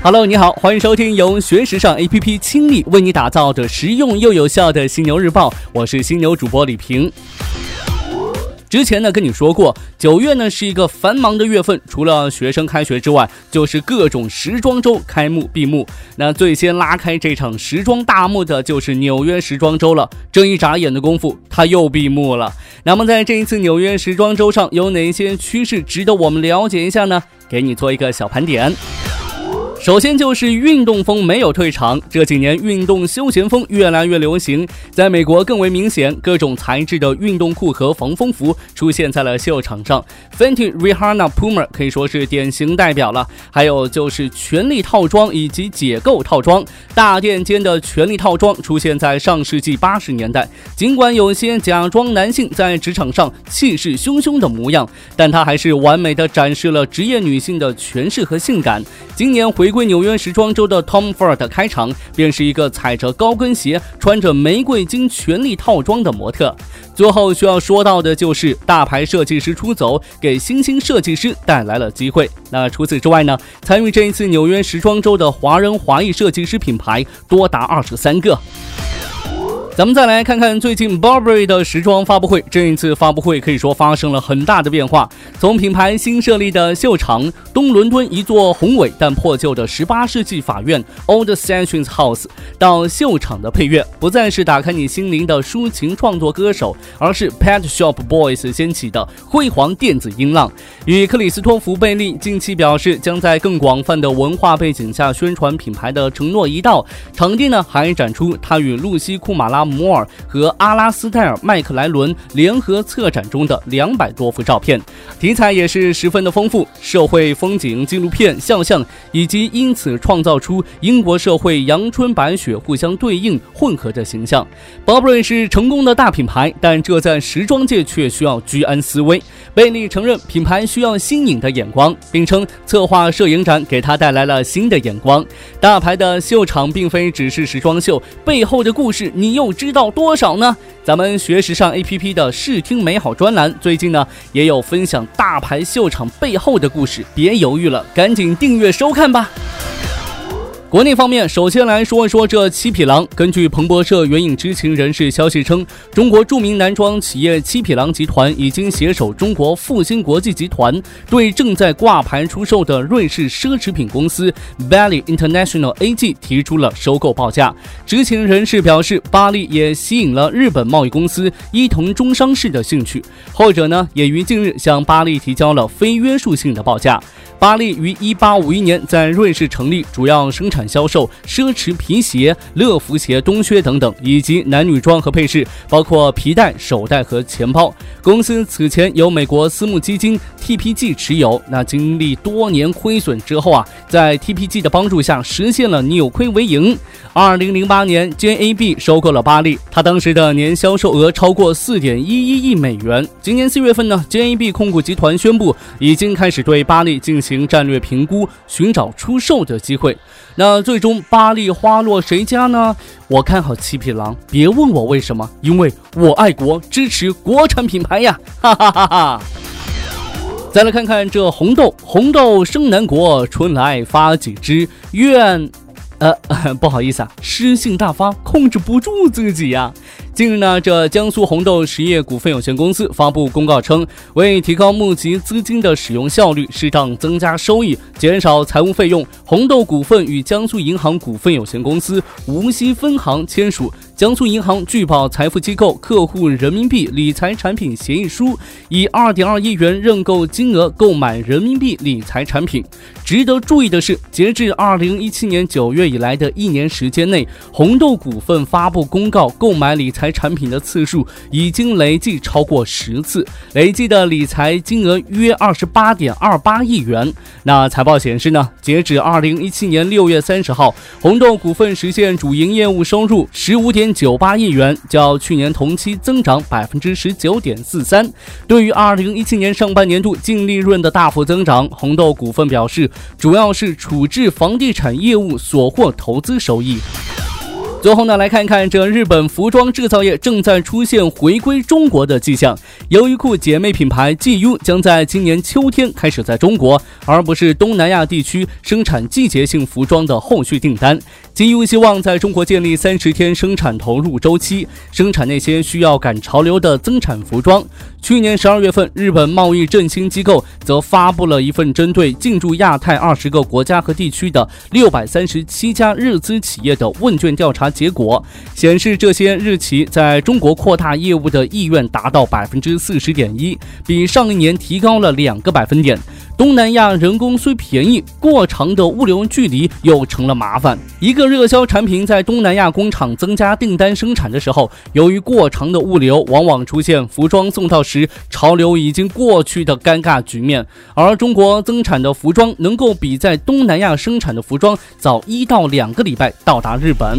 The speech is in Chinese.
Hello，你好，欢迎收听由学时尚 APP 倾力为你打造的实用又有效的犀牛日报，我是犀牛主播李平。之前呢跟你说过，九月呢是一个繁忙的月份，除了学生开学之外，就是各种时装周开幕闭幕。那最先拉开这场时装大幕的就是纽约时装周了。这一眨眼的功夫，它又闭幕了。那么在这一次纽约时装周上，有哪些趋势值得我们了解一下呢？给你做一个小盘点。首先就是运动风没有退场，这几年运动休闲风越来越流行，在美国更为明显，各种材质的运动裤和防风服出现在了秀场上，Fenty、Rihanna、Puma 可以说是典型代表了。还有就是权力套装以及解构套装，大垫肩的权力套装出现在上世纪八十年代，尽管有些假装男性在职场上气势汹汹的模样，但它还是完美的展示了职业女性的权势和性感。今年回。回归纽约时装周的 Tom Ford 开场，便是一个踩着高跟鞋、穿着玫瑰金权力套装的模特。最后需要说到的就是大牌设计师出走，给新兴设计师带来了机会。那除此之外呢？参与这一次纽约时装周的华人华裔设计师品牌多达二十三个。咱们再来看看最近 Burberry 的时装发布会。这一次发布会可以说发生了很大的变化，从品牌新设立的秀场东伦敦一座宏伟但破旧的18世纪法院 Old Sessions House，到秀场的配乐不再是打开你心灵的抒情创作歌手，而是 Pet Shop Boys 掀起的辉煌电子音浪。与克里斯托弗·贝利近期表示将在更广泛的文化背景下宣传品牌的承诺一道，场地呢还展出他与露西·库马拉。摩尔和阿拉斯泰尔·麦克莱伦联合策展中的两百多幅照片，题材也是十分的丰富，社会风景、纪录片、肖像，以及因此创造出英国社会阳春白雪互相对应混合的形象。Burberry 是成功的大品牌，但这在时装界却需要居安思危。贝利承认品牌需要新颖的眼光，并称策划摄影展给他带来了新的眼光。大牌的秀场并非只是时装秀，背后的故事你又。知道多少呢？咱们学时尚 A P P 的视听美好专栏最近呢也有分享大牌秀场背后的故事，别犹豫了，赶紧订阅收看吧。国内方面，首先来说说这七匹狼。根据彭博社援引知情人士消息称，中国著名男装企业七匹狼集团已经携手中国复兴国际集团，对正在挂牌出售的瑞士奢侈品公司 Bally International AG 提出了收购报价。知情人士表示，巴利也吸引了日本贸易公司伊藤忠商事的兴趣，后者呢也于近日向巴利提交了非约束性的报价。巴利于一八五一年在瑞士成立，主要生产销售奢侈皮鞋、乐福鞋、冬靴等等，以及男女装和配饰，包括皮带、手袋和钱包。公司此前由美国私募基金 TPG 持有。那经历多年亏损之后啊，在 TPG 的帮助下，实现了扭亏为盈。二零零八年，JAB 收购了巴利，他当时的年销售额超过四点一一亿美元。今年四月份呢，JAB 控股集团宣布已经开始对巴利进行。行战略评估，寻找出售的机会。那最终巴利花落谁家呢？我看好七匹狼，别问我为什么，因为我爱国，支持国产品牌呀！哈哈哈哈。再来看看这红豆，红豆生南国，春来发几枝，愿。呃，不好意思啊，诗性大发，控制不住自己呀。近日呢，这江苏红豆实业股份有限公司发布公告称，为提高募集资金的使用效率，适当增加收益，减少财务费用，红豆股份与江苏银行股份有限公司无锡分行签署。江苏银行聚宝财富机构客户人民币理财产品协议书，以二点二亿元认购金额购买人民币理财产品。值得注意的是，截至二零一七年九月以来的一年时间内，红豆股份发布公告购买理财产品的次数已经累计超过十次，累计的理财金额约二十八点二八亿元。那财报显示呢，截止二零一七年六月三十号，红豆股份实现主营业务收入十五点。九八亿元，较去年同期增长百分之十九点四三。对于二零一七年上半年度净利润的大幅增长，红豆股份表示，主要是处置房地产业务所获投资收益。最后呢，来看看这日本服装制造业正在出现回归中国的迹象。优衣库姐妹品牌 GU 将在今年秋天开始在中国，而不是东南亚地区生产季节性服装的后续订单。金优希望在中国建立三十天生产投入周期，生产那些需要赶潮流的增产服装。去年十二月份，日本贸易振兴机构则发布了一份针对进驻亚太二十个国家和地区的六百三十七家日资企业的问卷调查。结果显示，这些日企在中国扩大业务的意愿达到百分之四十点一，比上一年提高了两个百分点。东南亚人工虽便宜，过长的物流距离又成了麻烦。一个热销产品在东南亚工厂增加订单生产的时候，由于过长的物流，往往出现服装送到时潮流已经过去的尴尬局面。而中国增产的服装能够比在东南亚生产的服装早一到两个礼拜到达日本。